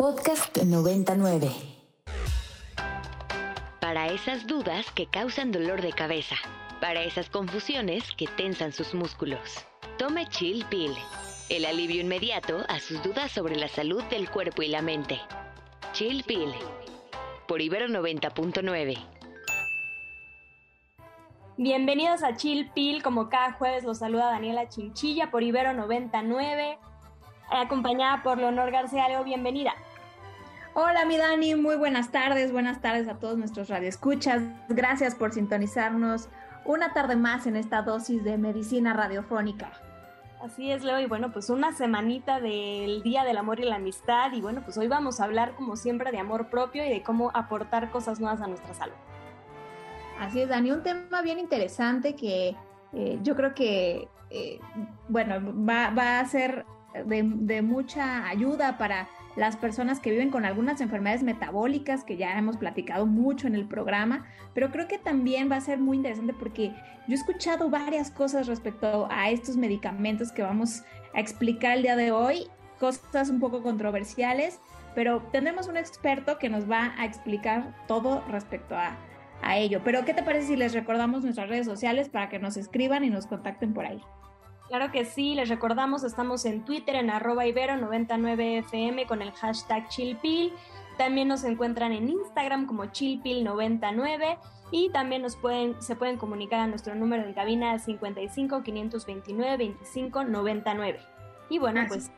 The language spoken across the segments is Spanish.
Podcast 99. Para esas dudas que causan dolor de cabeza. Para esas confusiones que tensan sus músculos. Tome Chill Pill. El alivio inmediato a sus dudas sobre la salud del cuerpo y la mente. Chill Pill. Por Ibero 90.9. Bienvenidos a Chill Pill. Como cada jueves los saluda Daniela Chinchilla por Ibero 99. Acompañada por Leonor García Leo. Bienvenida. Hola, mi Dani, muy buenas tardes, buenas tardes a todos nuestros radioescuchas. Gracias por sintonizarnos una tarde más en esta dosis de medicina radiofónica. Así es, Leo, y bueno, pues una semanita del Día del Amor y la Amistad, y bueno, pues hoy vamos a hablar como siempre de amor propio y de cómo aportar cosas nuevas a nuestra salud. Así es, Dani, un tema bien interesante que eh, yo creo que, eh, bueno, va, va, a ser de, de mucha ayuda para las personas que viven con algunas enfermedades metabólicas que ya hemos platicado mucho en el programa, pero creo que también va a ser muy interesante porque yo he escuchado varias cosas respecto a estos medicamentos que vamos a explicar el día de hoy, cosas un poco controversiales, pero tendremos un experto que nos va a explicar todo respecto a, a ello. Pero ¿qué te parece si les recordamos nuestras redes sociales para que nos escriban y nos contacten por ahí? Claro que sí, les recordamos, estamos en Twitter en arroba ibero99fm con el hashtag chillpill. También nos encuentran en Instagram como chillpill99 y también nos pueden, se pueden comunicar a nuestro número de cabina al 55 529 25 99. Y bueno, pues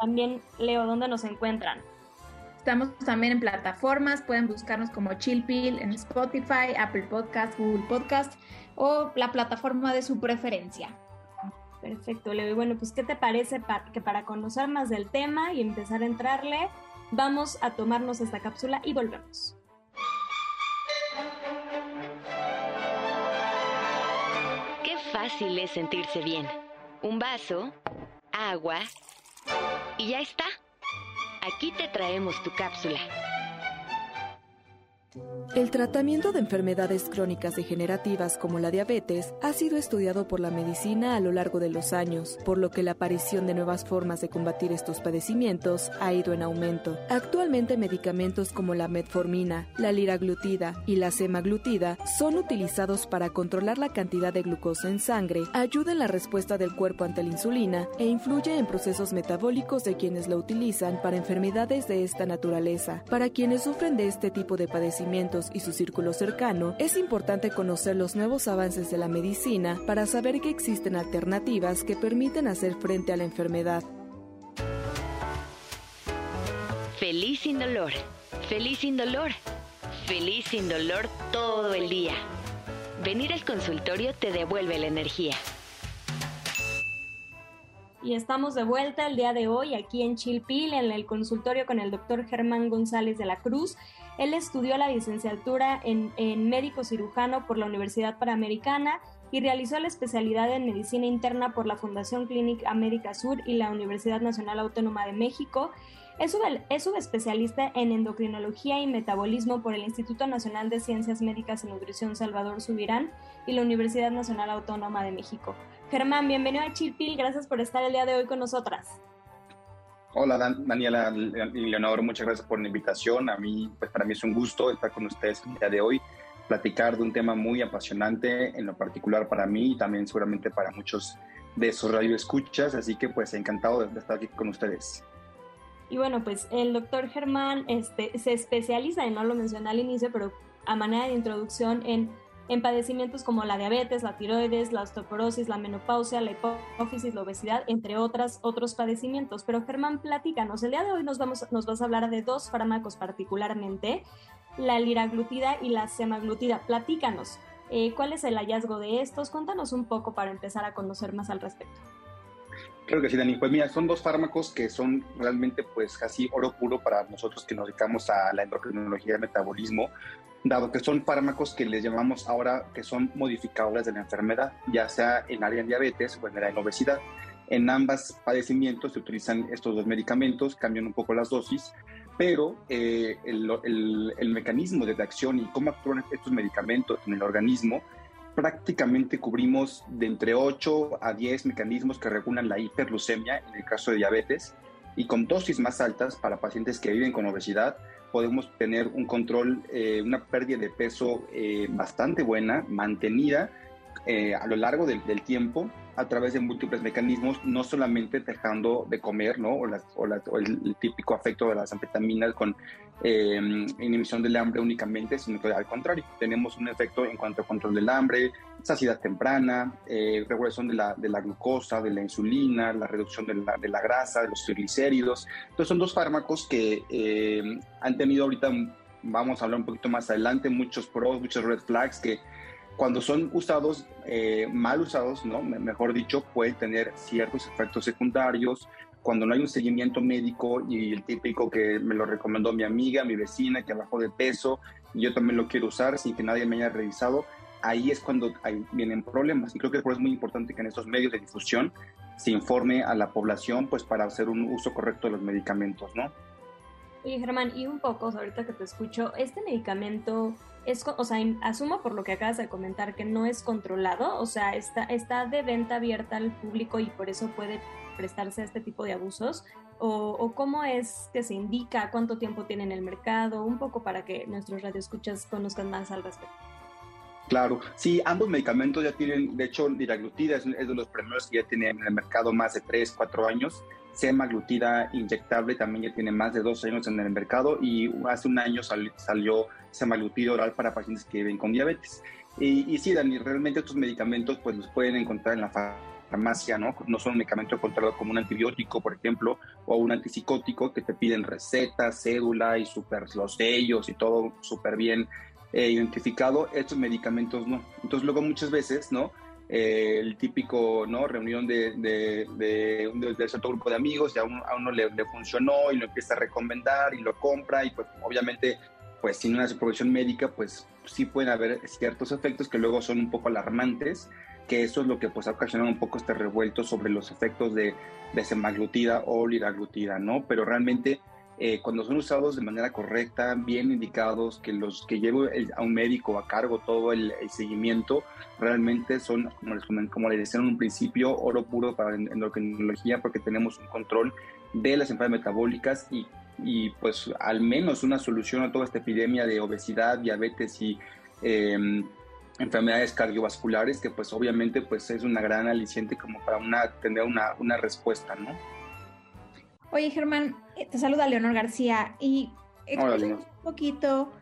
también Leo, ¿dónde nos encuentran? Estamos también en plataformas, pueden buscarnos como Chillpill en Spotify, Apple Podcast, Google Podcast o la plataforma de su preferencia. Perfecto, Leo. Y bueno, pues, ¿qué te parece que para conocer más del tema y empezar a entrarle, vamos a tomarnos esta cápsula y volvemos? Qué fácil es sentirse bien. Un vaso, agua y ya está. Aquí te traemos tu cápsula. El tratamiento de enfermedades crónicas degenerativas como la diabetes ha sido estudiado por la medicina a lo largo de los años, por lo que la aparición de nuevas formas de combatir estos padecimientos ha ido en aumento. Actualmente medicamentos como la metformina, la liraglutida y la semaglutida son utilizados para controlar la cantidad de glucosa en sangre, ayuda en la respuesta del cuerpo ante la insulina e influye en procesos metabólicos de quienes la utilizan para enfermedades de esta naturaleza. Para quienes sufren de este tipo de padecimientos y su círculo cercano, es importante conocer los nuevos avances de la medicina para saber que existen alternativas que permiten hacer frente a la enfermedad. Feliz sin dolor, feliz sin dolor, feliz sin dolor todo el día. Venir al consultorio te devuelve la energía. Y estamos de vuelta el día de hoy aquí en Chilpil, en el consultorio con el doctor Germán González de la Cruz. Él estudió la licenciatura en, en médico cirujano por la Universidad Panamericana y realizó la especialidad en medicina interna por la Fundación Clínica América Sur y la Universidad Nacional Autónoma de México. Es, es subespecialista en endocrinología y metabolismo por el Instituto Nacional de Ciencias Médicas y Nutrición Salvador Subirán y la Universidad Nacional Autónoma de México. Germán, bienvenido a Chilpil, gracias por estar el día de hoy con nosotras. Hola Daniela y Leonor, muchas gracias por la invitación. A mí, pues para mí es un gusto estar con ustedes el día de hoy, platicar de un tema muy apasionante, en lo particular para mí y también seguramente para muchos de esos radioescuchas, así que pues encantado de estar aquí con ustedes. Y bueno, pues el doctor Germán este, se especializa, y no lo mencioné al inicio, pero a manera de introducción en en padecimientos como la diabetes, la tiroides, la osteoporosis, la menopausia, la hipófisis, la obesidad, entre otras, otros padecimientos. Pero Germán, platícanos, el día de hoy nos, vamos, nos vas a hablar de dos fármacos particularmente, la liraglutida y la semaglutida. Platícanos, eh, ¿cuál es el hallazgo de estos? Cuéntanos un poco para empezar a conocer más al respecto. Creo que sí, Dani. Pues mira, son dos fármacos que son realmente pues casi oro puro para nosotros que nos dedicamos a la endocrinología y metabolismo, dado que son fármacos que les llamamos ahora que son modificadores de la enfermedad, ya sea en área de diabetes o en área de obesidad. En ambas padecimientos se utilizan estos dos medicamentos, cambian un poco las dosis, pero eh, el, mecanismo de acción y cómo actúan estos medicamentos en el organismo, prácticamente cubrimos de entre 8 a 10 mecanismos que regulan la hiperglucemia en el caso de diabetes y con dosis más altas para pacientes que viven con obesidad podemos tener un control, eh, una pérdida de peso eh, bastante buena, mantenida eh, a lo largo del, tiempo a través de múltiples mecanismos, no solamente dejando de comer, ¿no? O, el, típico afecto de las anfetaminas con inhibición del hambre únicamente, sino que al contrario, tenemos un efecto en cuanto a control del hambre, saciedad temprana, eh, regulación de la, glucosa, de la insulina, la reducción de la, grasa, de los triglicéridos. Entonces son dos fármacos que eh, han tenido ahorita, vamos a hablar un poquito más adelante, muchos pros, muchos red flags que cuando son usados, eh, mal usados, ¿no? mejor dicho, pueden tener ciertos efectos secundarios. Cuando no hay un seguimiento médico y el típico que me lo recomendó mi amiga, mi vecina, que bajó de peso, y yo también lo quiero usar sin que nadie me haya revisado, ahí es cuando hay, vienen problemas. Y creo que es muy importante que en estos medios de difusión se informe a la población pues para hacer un uso correcto de los medicamentos, ¿no? Oye, Germán, y un poco, ahorita que te escucho, ¿este medicamento es, o sea, asumo por lo que acabas de comentar que no es controlado, o sea, está, está de venta abierta al público y por eso puede prestarse a este tipo de abusos? O, o, cómo es que se indica cuánto tiempo tiene en el mercado? Un poco para que nuestros radioescuchas conozcan más al respecto. Claro, sí, ambos medicamentos ya tienen, de hecho, liraglutida es, de los primeros que ya tienen en el mercado más de 3, 4 años. Semaglutida inyectable también ya tiene más de 2 años en el mercado y hace un año salió semaglutida oral para pacientes que viven con diabetes. Y, y, sí, Dani, realmente estos medicamentos pues los pueden encontrar en la farmacia, ¿no? No son un medicamento controlado como un antibiótico, por ejemplo, o un antipsicótico que te piden receta, cédula y super, los sellos y todo súper bien eh, identificado, estos medicamentos no. Entonces luego muchas veces, ¿no? Eh, el típico, ¿no? Reunión de, de, de, de, cierto grupo de amigos, ya a uno, a uno le, le, funcionó y lo empieza a recomendar y lo compra y pues obviamente, pues sin una supervisión médica, pues sí pueden haber ciertos efectos que luego son un poco alarmantes, que eso es lo que pues ha ocasionado un poco este revuelto sobre los efectos de, de semaglutida o liraglutida, ¿no? Pero realmente eh, cuando son usados de manera correcta, bien indicados, que los que lleve a un médico a cargo todo el, seguimiento, realmente son, como les, como les decía en un principio, oro puro para la endocrinología porque tenemos un control de las enfermedades metabólicas y, y pues al menos una solución a toda esta epidemia de obesidad, diabetes y em, enfermedades cardiovasculares que pues obviamente pues es una gran aliciente como para una, tener una, una respuesta, ¿no? Oye, Germán, eh, te saluda Leonor García y explícanos un poquito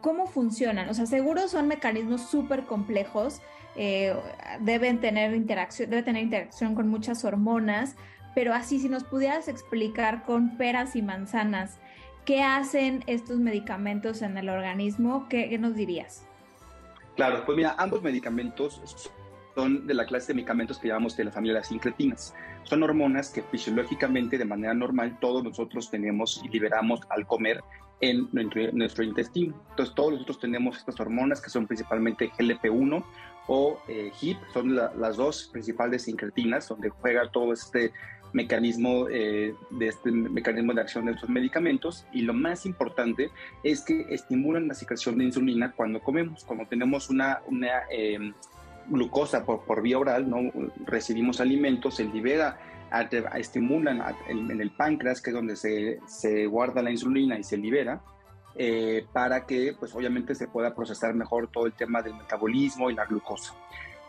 cómo funcionan. O sea, seguro son mecanismos súper complejos, eh, deben tener interacción, debe tener interacción con muchas hormonas, pero así si nos pudieras explicar con peras y manzanas qué hacen estos medicamentos en el organismo, ¿qué, qué nos dirías? Claro, pues mira, ambos medicamentos son de la clase de medicamentos que llamamos de la familia de las incretinas. Son hormonas que fisiológicamente, de manera normal, todos nosotros tenemos y liberamos al comer en nuestro, intestino. Entonces, todos nosotros tenemos estas hormonas que son principalmente GLP-1 o eh, HIP, son las dos principales incretinas, donde juega todo este mecanismo eh, de este mecanismo de acción de estos medicamentos y lo más importante es que estimulan la secreción de insulina cuando comemos, cuando tenemos una, eh, glucosa por, por vía oral, ¿no? recibimos alimentos, se libera, estimulan en, el páncreas, que es donde se, se, guarda la insulina y se libera, eh, para que pues obviamente se pueda procesar mejor todo el tema del metabolismo y la glucosa.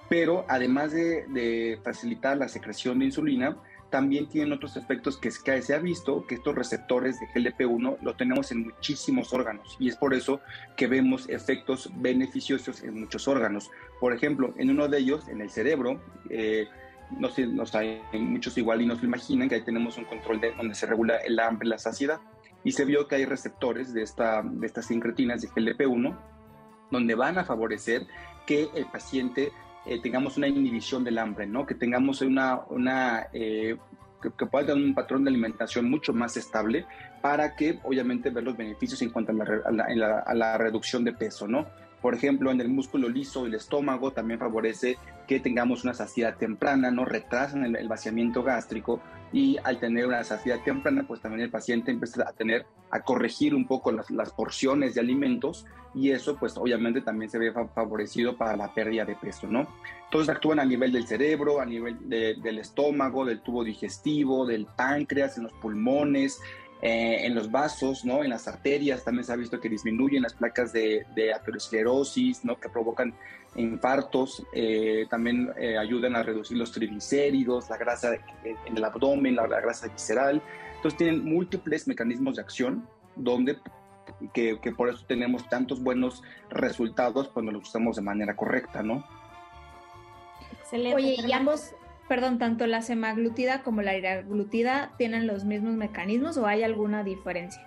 Pero además de, de facilitar la secreción de insulina, también tienen otros efectos que, se ha visto que estos receptores de GLP-1 lo tenemos en muchísimos órganos y es por eso que vemos efectos beneficiosos en muchos órganos. Por ejemplo, en uno de ellos, en el cerebro, eh, no sé, no sé, muchos igual y no se imaginan que ahí tenemos un control de donde se regula el hambre, la saciedad y se vio que hay receptores de, esta, de estas sincretinas de GLP-1 donde van a favorecer que el paciente eh, tengamos una inhibición del hambre, ¿no? Que tengamos una, una eh, que, pueda tener un patrón de alimentación mucho más estable para que obviamente ver los beneficios en cuanto a la, a la, reducción de peso, ¿no? Por ejemplo, en el músculo liso del estómago también favorece que tengamos una saciedad temprana, no retrasan el, vaciamiento gástrico y al tener una saciedad temprana, pues también el paciente empieza a tener, a corregir un poco las, las porciones de alimentos y eso pues obviamente también se ve favorecido para la pérdida de peso, ¿no? Entonces actúan a nivel del cerebro, a nivel del estómago, del tubo digestivo, del páncreas, en los pulmones, eh, en los vasos, ¿no? En las arterias también se ha visto que disminuyen las placas de, de aterosclerosis, ¿no? Que provocan infartos, eh, también eh, ayudan a reducir los triglicéridos, la grasa en el abdomen, la, grasa visceral. Entonces tienen múltiples mecanismos de acción donde que, que, por eso tenemos tantos buenos resultados cuando los usamos de manera correcta, ¿no? Oye, y ambos, perdón, tanto la semaglutida como la iraglutida tienen los mismos mecanismos o hay alguna diferencia?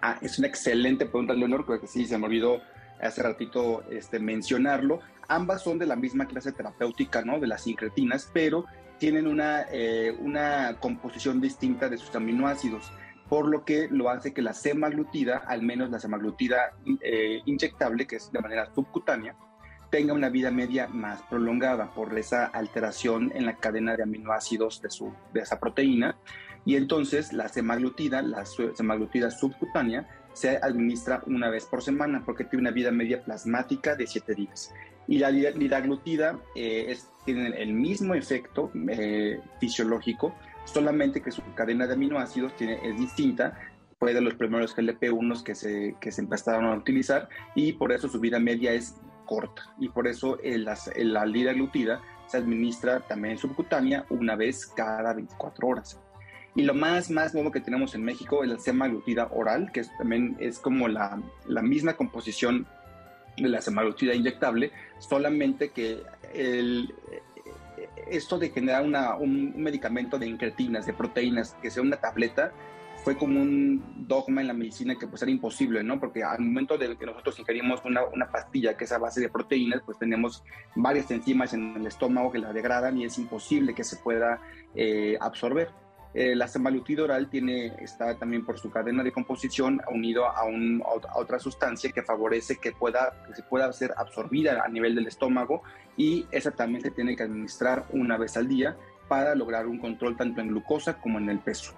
Ah, es una excelente pregunta, Leonor, creo que sí, se me olvidó hace ratito este, mencionarlo. Ambas son de la misma clase terapéutica, ¿no? De las incretinas, pero tienen una, eh, una composición distinta de sus aminoácidos, por lo que lo hace que la semaglutida, al menos la semaglutida eh, inyectable, que es de manera subcutánea, tenga una vida media más prolongada por esa alteración en la cadena de aminoácidos de, su, de esa proteína. Y entonces la semaglutida, la semaglutida subcutánea, se administra una vez por semana porque tiene una vida media plasmática de 7 días. Y la liraglutida eh, es, tiene el mismo efecto eh, fisiológico, solamente que su cadena de aminoácidos tiene, es distinta, fue de los primeros GLP-1 que se, que se empezaron a utilizar y por eso su vida media es corta y por eso el, la liraglutida se administra también subcutánea una vez cada 24 horas. Y lo más, más nuevo que tenemos en México es la semaglutida oral, que también es como la, la, misma composición de la semaglutida inyectable, solamente que el, esto de generar una, un medicamento de incretinas, de proteínas, que sea una tableta, fue como un dogma en la medicina que pues era imposible, ¿no? Porque al momento de que nosotros ingerimos una, una, pastilla que es a base de proteínas, pues tenemos varias enzimas en el estómago que la degradan y es imposible que se pueda eh, absorber. Eh, la semaglutida oral tiene, está también por su cadena de composición unido a, un, a, otra sustancia que favorece que, pueda, que se pueda ser absorbida a nivel del estómago y esa también se tiene que administrar una vez al día para lograr un control tanto en glucosa como en el peso.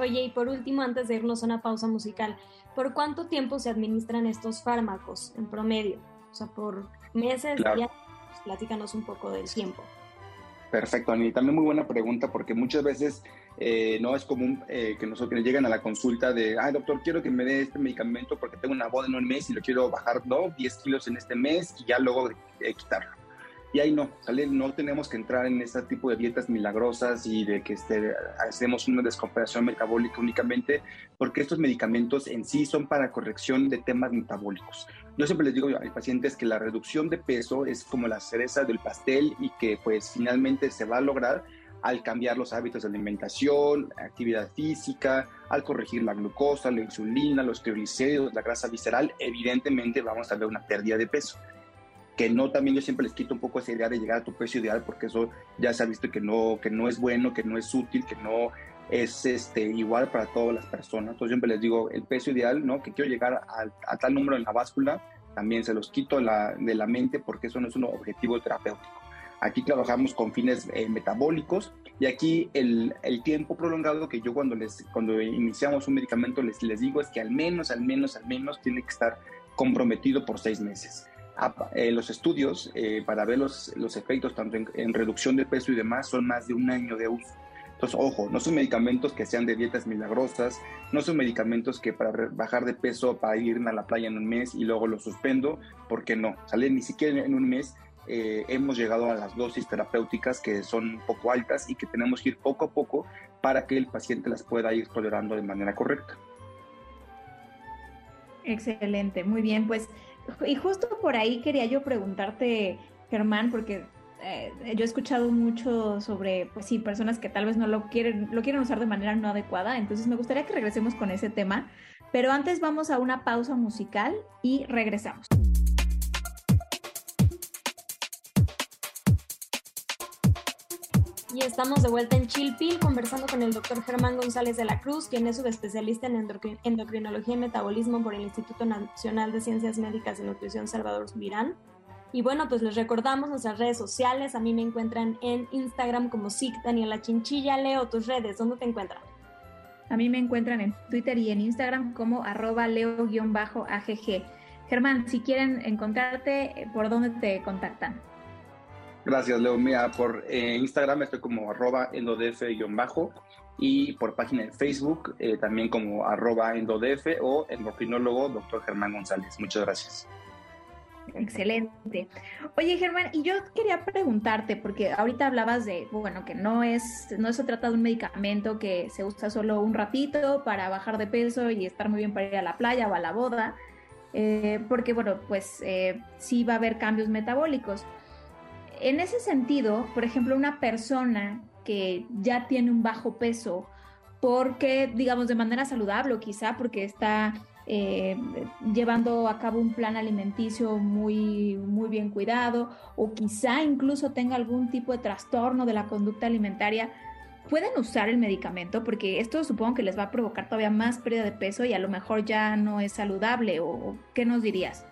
Oye, y por último, antes de irnos a una pausa musical, ¿por cuánto tiempo se administran estos fármacos en promedio? O sea, por meses, claro. días, pues, platícanos un poco del tiempo. Perfecto, Ani. También muy buena pregunta porque muchas veces eh, no es común eh, que nosotros llegan a la consulta de, ay doctor, quiero que me dé este medicamento porque tengo una boda en un mes y lo quiero bajar, ¿no? 10 kilos en este mes y ya luego eh, quitarlo. Y ahí no, ¿sale? No tenemos que entrar en ese tipo de dietas milagrosas y de que este, hacemos una descompensación metabólica únicamente, porque estos medicamentos en sí son para corrección de temas metabólicos. Yo siempre les digo a mis pacientes que la reducción de peso es como la cereza del pastel y que pues finalmente se va a lograr al cambiar los hábitos de alimentación, actividad física, al corregir la glucosa, la insulina, los triglicéridos, la grasa visceral, evidentemente vamos a ver una pérdida de peso que no también yo siempre les quito un poco esa idea de llegar a tu peso ideal porque eso ya se ha visto que no, que no es bueno, que no es útil, que no es este, igual para todas las personas. Entonces siempre les digo el peso ideal, ¿no? Que quiero llegar a, tal número en la báscula, también se los quito la, de la mente porque eso no es un objetivo terapéutico. Aquí trabajamos con fines eh, metabólicos y aquí el, el, tiempo prolongado que yo cuando, les, cuando iniciamos un medicamento les, les digo es que al menos, al menos, al menos tiene que estar comprometido por seis meses. Eh, los estudios eh, para ver los, los efectos tanto en, reducción de peso y demás son más de un año de uso. Entonces, ojo, no son medicamentos que sean de dietas milagrosas, no son medicamentos que para bajar de peso, para irme a la playa en un mes y luego lo suspendo, porque no, sale ni siquiera en un mes eh, hemos llegado a las dosis terapéuticas que son un poco altas y que tenemos que ir poco a poco para que el paciente las pueda ir tolerando de manera correcta. Excelente, muy bien, pues y justo por ahí quería yo preguntarte, Germán, porque eh, yo he escuchado mucho sobre, pues sí, personas que tal vez no lo quieren, lo quieren usar de manera no adecuada, entonces me gustaría que regresemos con ese tema, pero antes vamos a una pausa musical y regresamos. Y estamos de vuelta en Chilpil conversando con el doctor Germán González de la Cruz, quien es subespecialista en endocrinología y metabolismo por el Instituto Nacional de Ciencias Médicas y Nutrición Salvador Subirán. Y bueno, pues les recordamos nuestras redes sociales. A mí me encuentran en Instagram como SIC Daniela Chinchilla. Leo tus redes, ¿dónde te encuentran? A mí me encuentran en Twitter y en Instagram como arroba leo-agg. Germán, si quieren encontrarte, ¿por dónde te contactan? Gracias, Leo. Mira, por eh, Instagram estoy como arroba endodf-bajo y por página de Facebook eh, también como arroba endodf o endocrinólogo doctor Germán González. Muchas gracias. Excelente. Oye, Germán, y yo quería preguntarte, porque ahorita hablabas de, bueno, que no es, no se trata de un medicamento que se usa solo un ratito para bajar de peso y estar muy bien para ir a la playa o a la boda, eh, porque, bueno, pues sí va a haber cambios metabólicos. En ese sentido, por ejemplo, una persona que ya tiene un bajo peso, porque, digamos, de manera saludable o quizá porque está eh, llevando a cabo un plan alimenticio muy, muy bien cuidado o quizá incluso tenga algún tipo de trastorno de la conducta alimentaria, pueden usar el medicamento porque esto supongo que les va a provocar todavía más pérdida de peso y a lo mejor ya no es saludable o qué nos dirías?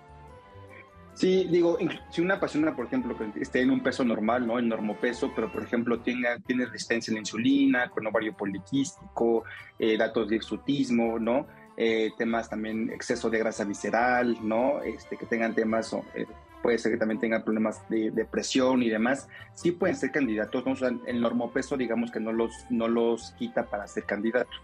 Sí, digo, si una persona, por ejemplo, que esté en un peso normal, ¿no? En normopeso, pero por ejemplo tiene, tiene resistencia a la insulina, con ovario poliquístico, eh, datos de exotismo, ¿no? Eh, temas también exceso de grasa visceral, ¿no? Este, que tengan temas, eh, puede ser que también tengan problemas de, de, presión y demás, sí pueden ser candidatos, ¿no? O sea, el normopeso, digamos que no los, no los quita para ser candidatos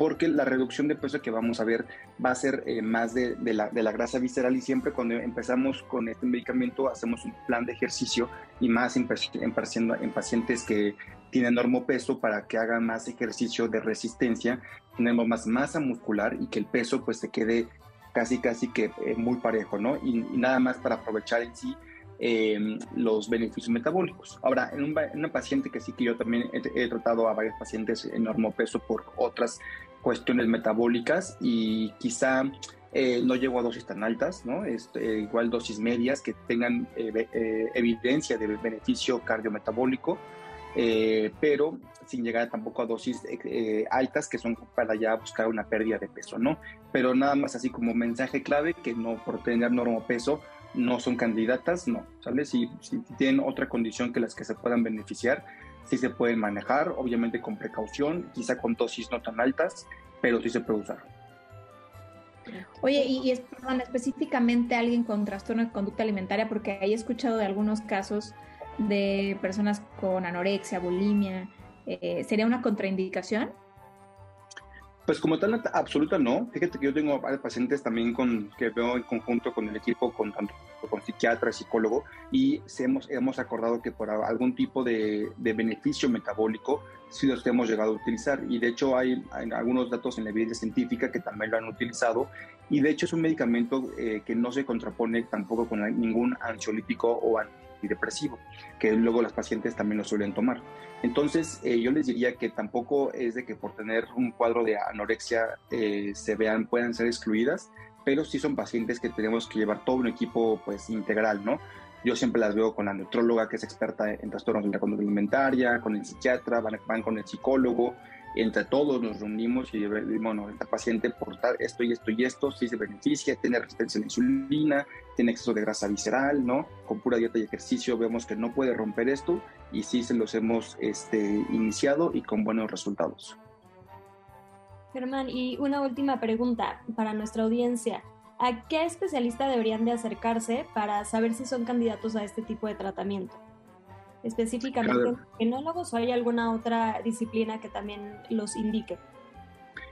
porque la reducción de peso que vamos a ver va a ser eh, más de, la, grasa visceral y siempre cuando empezamos con este medicamento hacemos un plan de ejercicio y más en, en, pacientes que tienen enorme peso para que hagan más ejercicio de resistencia, tenemos más masa muscular y que el peso pues se quede casi casi que eh, muy parejo, ¿no? Y, nada más para aprovechar en sí em, los beneficios metabólicos. Ahora, en, una paciente que sí que yo también he, he tratado a varios pacientes en peso por otras cuestiones metabólicas y quizá eh, no llego a dosis tan altas, ¿no? Este, igual dosis medias que tengan eh, eh, evidencia de beneficio cardiometabólico, pero sin llegar tampoco a dosis altas que son para ya buscar una pérdida de peso, ¿no? Pero nada más así como mensaje clave que no por tener peso no son candidatas, no, ¿sabes? Si, si tienen otra condición que las que se puedan beneficiar, sí se pueden manejar, obviamente con precaución, quizá con dosis no tan altas, pero sí se puede usar. Oye, y, perdón, específicamente alguien con trastorno de conducta alimentaria, porque ahí he escuchado de algunos casos de personas con anorexia, bulimia, eh, ¿sería una contraindicación? Pues como tal, absoluta no. Fíjate que yo tengo pacientes también con, que veo en conjunto con el equipo, con tanto con psiquiatra, psicólogo, y hemos, hemos acordado que por algún tipo de, beneficio metabólico sí los hemos llegado a utilizar. Y de hecho hay, algunos datos en la evidencia científica que también lo han utilizado. Y de hecho es un medicamento eh, que no se contrapone tampoco con ningún ansiolítico o antidepresivo, que luego las pacientes también lo suelen tomar. Entonces, eh, yo les diría que tampoco es de que por tener un cuadro de anorexia eh, se vean, puedan ser excluidas, pero sí son pacientes que tenemos que llevar todo un equipo pues integral, ¿no? Yo siempre las veo con la neutróloga, que es experta en trastornos de la conducta alimentaria, con el psiquiatra, van, van con el psicólogo, entre todos nos reunimos y bueno, esta paciente por esto y esto y esto, sí se beneficia, tiene resistencia a la insulina, tiene exceso de grasa visceral, ¿no? Con pura dieta y ejercicio vemos que no puede romper esto y sí se los hemos este, iniciado y con buenos resultados. Germán, y una última pregunta para nuestra audiencia. ¿A qué especialista deberían de acercarse para saber si son candidatos a este tipo de tratamiento? específicamente endocrinólogos o hay alguna otra disciplina que también los indique?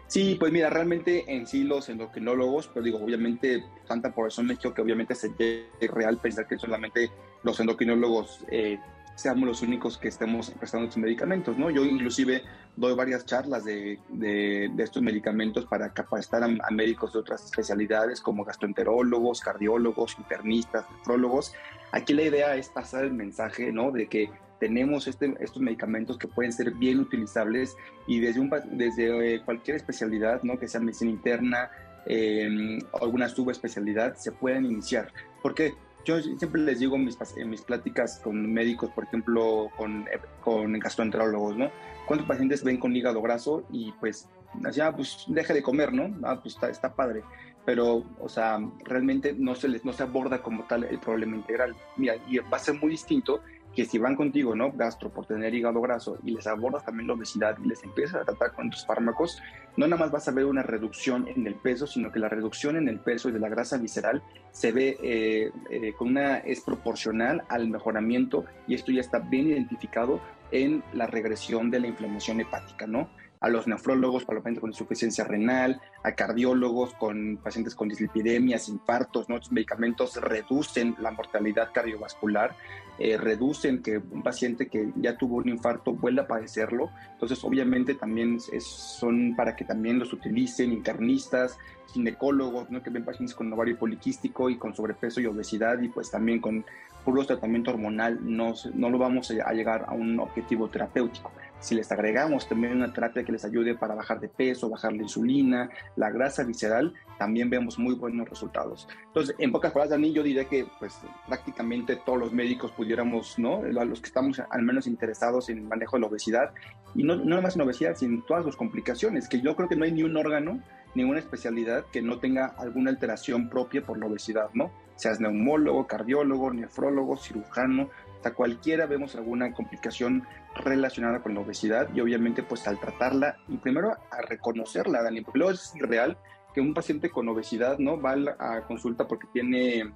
Sí, pues mira, realmente en sí los endocrinólogos, pero digo, obviamente, tanta población en México que obviamente sería real pensar que solamente los endocrinólogos eh, seamos los únicos que estemos prestando estos medicamentos, ¿no? Yo inclusive doy varias charlas de, de, estos medicamentos para capacitar a, médicos de otras especialidades como gastroenterólogos, cardiólogos, internistas, nefrólogos. Aquí la idea es pasar el mensaje, ¿no? De que tenemos este, estos medicamentos que pueden ser bien utilizables y desde, un, desde eh, cualquier especialidad, ¿no? Que sea medicina interna, eh, alguna subespecialidad, se pueden iniciar. ¿Por qué? Yo siempre les digo en mis, en pláticas con médicos, por ejemplo, con, con gastroenterólogos, ¿no? ¿Cuántos pacientes ven con hígado graso y pues, ya, ah, pues deje de comer, ¿no? Ah, pues está, está padre pero, o sea, realmente no se les no se aborda como tal el problema integral. Mira, y va a ser muy distinto que si van contigo, ¿no? Gastro por tener hígado graso y les abordas también la obesidad y les empiezas a tratar con tus fármacos, no nada más vas a ver una reducción en el peso, sino que la reducción en el peso y de la grasa visceral se ve eh, eh, con una, es proporcional al mejoramiento y esto ya está bien identificado en la regresión de la inflamación hepática, ¿no? A los nefrólogos para pacientes con insuficiencia renal, a cardiólogos con pacientes con dislipidemias, infartos, ¿no? Estos medicamentos reducen la mortalidad cardiovascular, eh, reducen que un paciente que ya tuvo un infarto vuelva a padecerlo. Entonces, obviamente también son para que también los utilicen internistas, ginecólogos, ¿no? que ven pacientes con ovario poliquístico y con sobrepeso y obesidad y pues también con puro tratamiento hormonal no, no lo vamos a llegar a un objetivo terapéutico. Si les agregamos también una terapia que les ayude para bajar de peso, bajar la insulina, la grasa visceral, también vemos muy buenos resultados. Entonces, en pocas palabras, Dani, yo diría que pues prácticamente todos los médicos pudiéramos, ¿no? Los que estamos al menos interesados en el manejo de la obesidad, y no, no nada más en obesidad, sino en todas sus complicaciones, que yo creo que no hay ni un órgano, ninguna especialidad que no tenga alguna alteración propia por la obesidad, ¿no? Seas neumólogo, cardiólogo, nefrólogo, cirujano, hasta cualquiera vemos alguna complicación relacionada con la obesidad y obviamente pues al tratarla y primero a reconocerla, Dani, porque luego es irreal que un paciente con obesidad no va a consulta porque tiene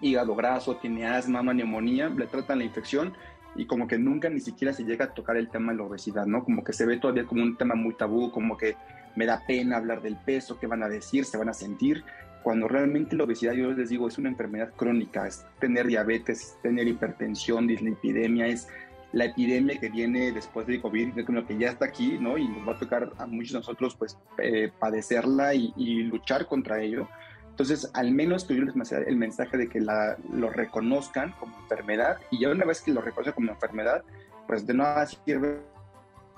hígado graso, tiene asma, neumonía, le tratan la infección y como que nunca ni siquiera se llega a tocar el tema de la obesidad, ¿no? Como que se ve todavía como un tema muy tabú, como que me da pena hablar del peso, qué van a decir, se van a sentir, cuando realmente la obesidad, yo les digo, es una enfermedad crónica, es tener diabetes, tener hipertensión, dislipidemia, es la epidemia que viene después del COVID, que ya está aquí, ¿no? Y nos va a tocar a muchos de nosotros, pues, eh, padecerla y, luchar contra ello. Entonces, al menos que yo les el mensaje de que la, lo reconozcan como enfermedad y ya una vez que lo reconocen como enfermedad, pues de nada sirve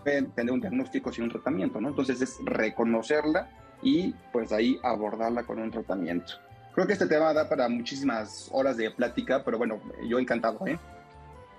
tener un diagnóstico sin un tratamiento, ¿no? Entonces es reconocerla y pues ahí abordarla con un tratamiento. Creo que este tema da para muchísimas horas de plática, pero bueno, yo encantado, ¿eh?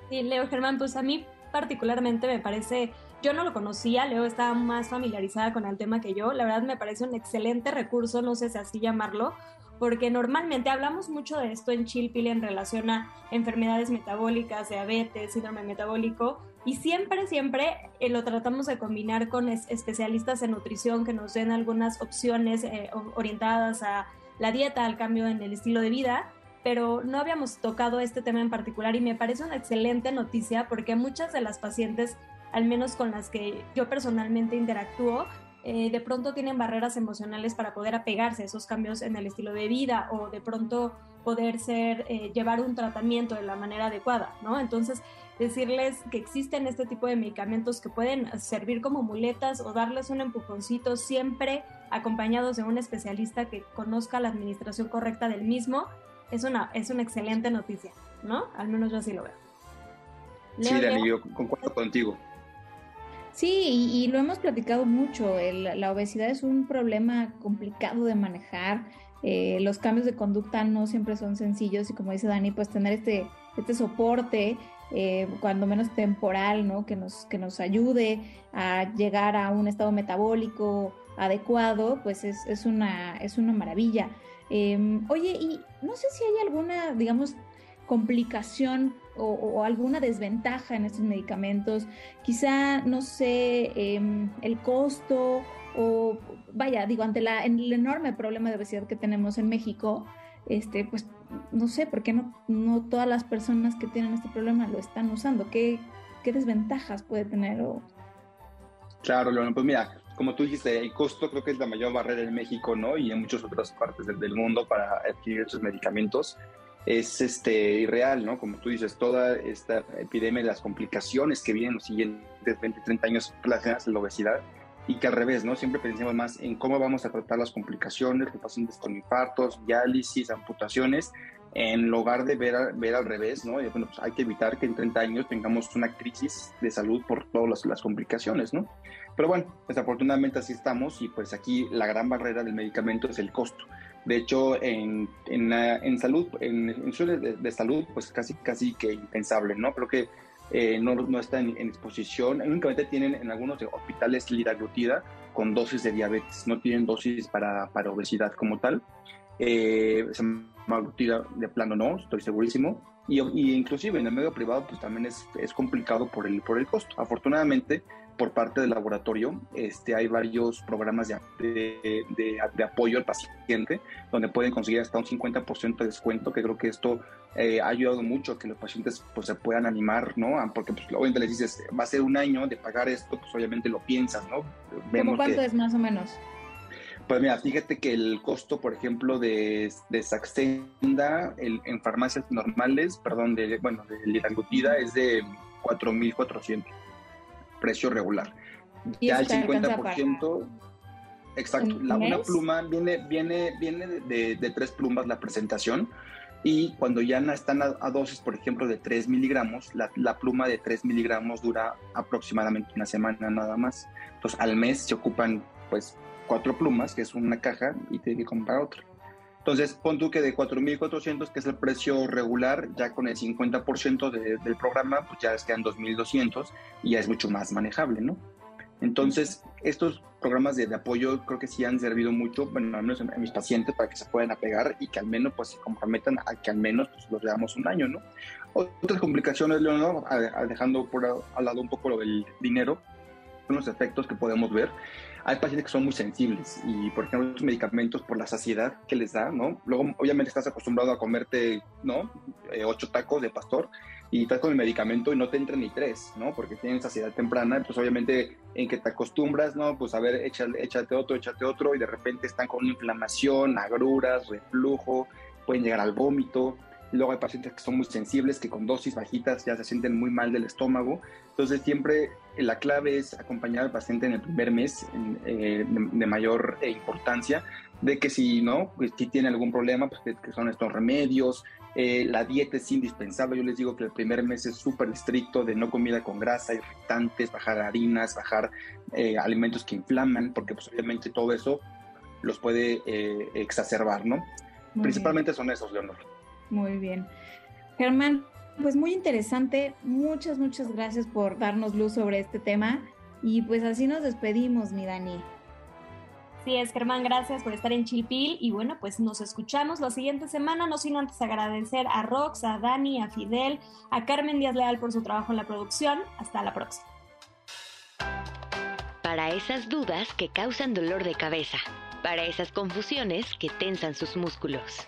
Sí, Leo Germán, pues a mí particularmente me parece, yo no lo conocía, Leo estaba más familiarizada con el tema que yo, la verdad me parece un excelente recurso, no sé si así llamarlo, porque normalmente hablamos mucho de esto en Chilpil en relación a enfermedades metabólicas, diabetes, síndrome metabólico, y siempre, siempre eh, lo tratamos de combinar con especialistas en nutrición que nos den algunas opciones eh, orientadas a la dieta, al cambio en el estilo de vida, pero no habíamos tocado este tema en particular y me parece una excelente noticia porque muchas de las pacientes, al menos con las que yo personalmente interactúo, eh, de pronto tienen barreras emocionales para poder apegarse a esos cambios en el estilo de vida o de pronto poder ser, eh, llevar un tratamiento de la manera adecuada, ¿no? Entonces, decirles que existen este tipo de medicamentos que pueden servir como muletas o darles un empujoncito siempre acompañados de un especialista que conozca la administración correcta del mismo es una, es una excelente noticia, ¿no? Al menos yo así lo veo. sí, Dani, yo concuerdo contigo. Sí, y, lo hemos platicado mucho. la obesidad es un problema complicado de manejar. Eh, los cambios de conducta no siempre son sencillos y como dice Dani, pues tener este, este soporte, eh, cuando menos temporal, ¿no? Que nos, que nos ayude a llegar a un estado metabólico adecuado, pues es, es, una, es una maravilla. Em, oye, y no sé si hay alguna, digamos, complicación o, alguna desventaja en estos medicamentos, quizá, no sé, em, el costo o, vaya, digo, ante la, el enorme problema de obesidad que tenemos en México, este, pues, no sé, ¿por qué no, no todas las personas que tienen este problema lo están usando? ¿Qué, qué desventajas puede tener? O... Claro, Leona, pues mira, como tú dijiste, el costo creo que es la mayor barrera en México, ¿no? Y en muchas otras partes del, mundo para adquirir esos medicamentos. Es este, irreal, ¿no? Como tú dices, toda esta epidemia las complicaciones que vienen los siguientes 20, 30 años relacionadas a la obesidad y que al revés, ¿no? Siempre pensamos más en cómo vamos a tratar las complicaciones, los pacientes con infartos, diálisis, amputaciones, en lugar de ver, ver al revés, ¿no? Bueno, pues hay que evitar que en 30 años tengamos una crisis de salud por todas las complicaciones, ¿no? Pero bueno, desafortunadamente así estamos y pues aquí la gran barrera del medicamento es el costo. De hecho, en, en, salud, en, en de, salud, pues casi, casi que impensable, ¿no? Creo que eh, no, no está en, exposición. Únicamente tienen en algunos hospitales liraglutida con dosis de diabetes, no tienen dosis para, para obesidad como tal. Eh, glutida de plano no, estoy segurísimo. Y, y, inclusive en el medio privado pues también es, es complicado por el, por el costo. Afortunadamente, por parte del laboratorio. Este, hay varios programas de, de, de, apoyo al paciente donde pueden conseguir hasta un 50% de descuento, que creo que esto eh, ha ayudado mucho a que los pacientes pues, se puedan animar, ¿no? Porque pues, obviamente les dices, va a ser un año de pagar esto, pues obviamente lo piensas, ¿no? Vemos cuánto es más o menos? Pues mira, fíjate que el costo, por ejemplo, de, de Saxenda en farmacias normales, perdón, de, bueno, de liraglutida es de 4.400 precio regular. ya el 50%, exacto, la, una pluma viene, viene, viene de, tres plumas la presentación y cuando ya están a, dosis, por ejemplo, de 3 miligramos, la, la, pluma de 3 miligramos dura aproximadamente una semana nada más. Entonces al mes se ocupan pues cuatro plumas, que es una caja, y tiene que comprar otra. Entonces, pon tú que de 4.400, que es el precio regular, ya con el 50% del programa, pues ya quedan 2.200 y ya es mucho más manejable, ¿no? Entonces, estos programas de, apoyo creo que sí han servido mucho, bueno, al menos a, mis pacientes, para que se puedan apegar y que al menos pues se comprometan a que al menos pues, los veamos un año, ¿no? Otras complicaciones, Leonor, dejando por al lado un poco lo del dinero, son los efectos que podemos ver hay pacientes que son muy sensibles y, por ejemplo, los medicamentos por la saciedad que les da, ¿no? Luego, obviamente, estás acostumbrado a comerte, ¿no? Eh, ocho tacos de pastor y estás con el medicamento y no te entran ni tres, ¿no? Porque tienen saciedad temprana, pues obviamente en que te acostumbras, ¿no? Pues a ver, échate, échate otro, échate otro y de repente están con inflamación, agruras, reflujo, pueden llegar al vómito. Luego hay pacientes que son muy sensibles, que con dosis bajitas ya se sienten muy mal del estómago. Entonces siempre la clave es acompañar al paciente en el primer mes eh, de, mayor eh, importancia, de que si no, pues, si tiene algún problema, pues que, son estos remedios. Eh, la dieta es indispensable. Yo les digo que el primer mes es súper estricto de no comida con grasa, irritantes, bajar harinas, bajar alimentos que inflaman, porque pues obviamente todo eso los puede exacerbar, ¿no? Principalmente son esos, Leonor. Muy bien. Germán, pues muy interesante. Muchas, muchas gracias por darnos luz sobre este tema. Y pues así nos despedimos, mi Dani. Sí, es Germán, gracias por estar en Chilpil y bueno, pues nos escuchamos la siguiente semana, no sin antes agradecer a Rox, a Dani, a Fidel, a Carmen Díaz Leal por su trabajo en la producción. Hasta la próxima. Para esas dudas que causan dolor de cabeza, para esas confusiones que tensan sus músculos.